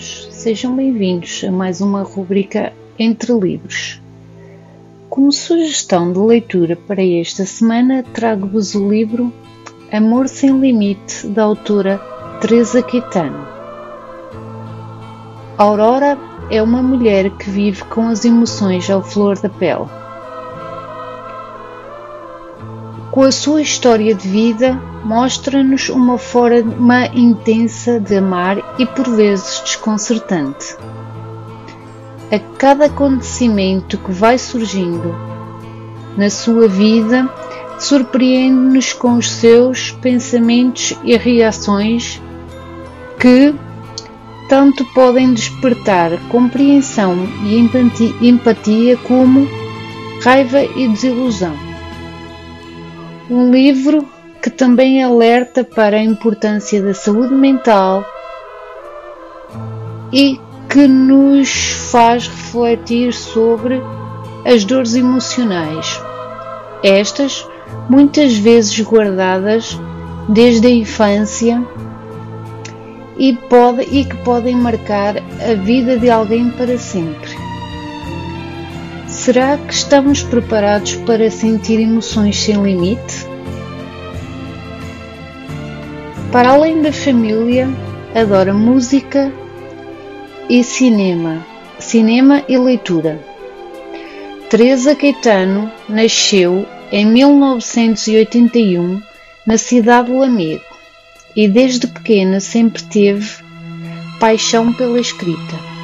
sejam bem-vindos a mais uma rubrica Entre Livros. Como sugestão de leitura para esta semana, trago-vos o livro Amor Sem Limite, da autora Teresa Quitano. Aurora é uma mulher que vive com as emoções ao flor da pele. Com a sua história de vida, mostra-nos uma forma intensa de amar e por vezes desconcertante. A cada acontecimento que vai surgindo na sua vida, surpreende-nos com os seus pensamentos e reações que tanto podem despertar compreensão e empatia como raiva e desilusão. Um livro que também alerta para a importância da saúde mental e que nos faz refletir sobre as dores emocionais. Estas, muitas vezes guardadas desde a infância e, pode, e que podem marcar a vida de alguém para sempre. Será que estamos preparados para sentir emoções sem limite? Para além da família, adora música e cinema, cinema e leitura. Teresa Caetano nasceu em 1981 na cidade de Lamego e desde pequena sempre teve paixão pela escrita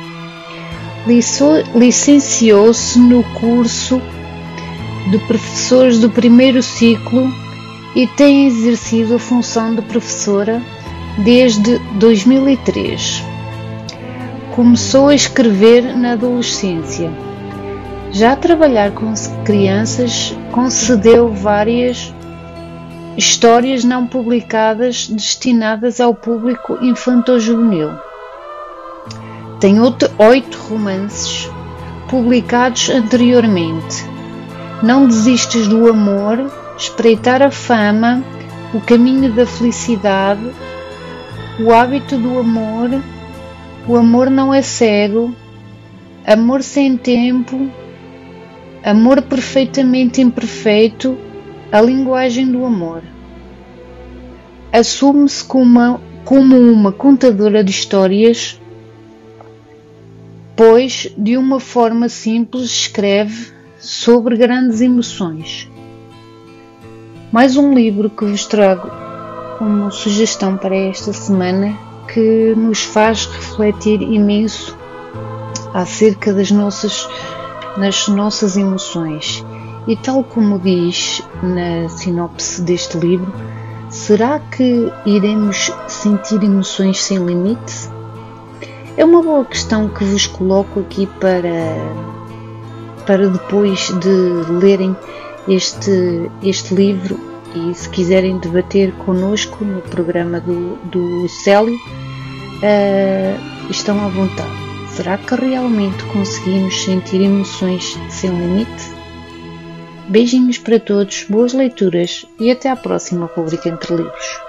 licenciou-se no curso de professores do primeiro ciclo e tem exercido a função de professora desde 2003. Começou a escrever na adolescência. Já a trabalhar com crianças, concedeu várias histórias não publicadas destinadas ao público infanto-juvenil. Tem oito romances publicados anteriormente. Não desistes do amor, espreitar a fama, o caminho da felicidade, o hábito do amor, o amor não é cego, amor sem tempo, amor perfeitamente imperfeito, a linguagem do amor. Assume-se como, como uma contadora de histórias pois de uma forma simples escreve sobre grandes emoções. Mais um livro que vos trago como sugestão para esta semana que nos faz refletir imenso acerca das nossas, das nossas emoções. E tal como diz na sinopse deste livro, será que iremos sentir emoções sem limite? É uma boa questão que vos coloco aqui para, para depois de lerem este, este livro e se quiserem debater connosco no programa do, do Célio, uh, estão à vontade. Será que realmente conseguimos sentir emoções sem limite? Beijinhos para todos, boas leituras e até à próxima rubrica Entre Livros.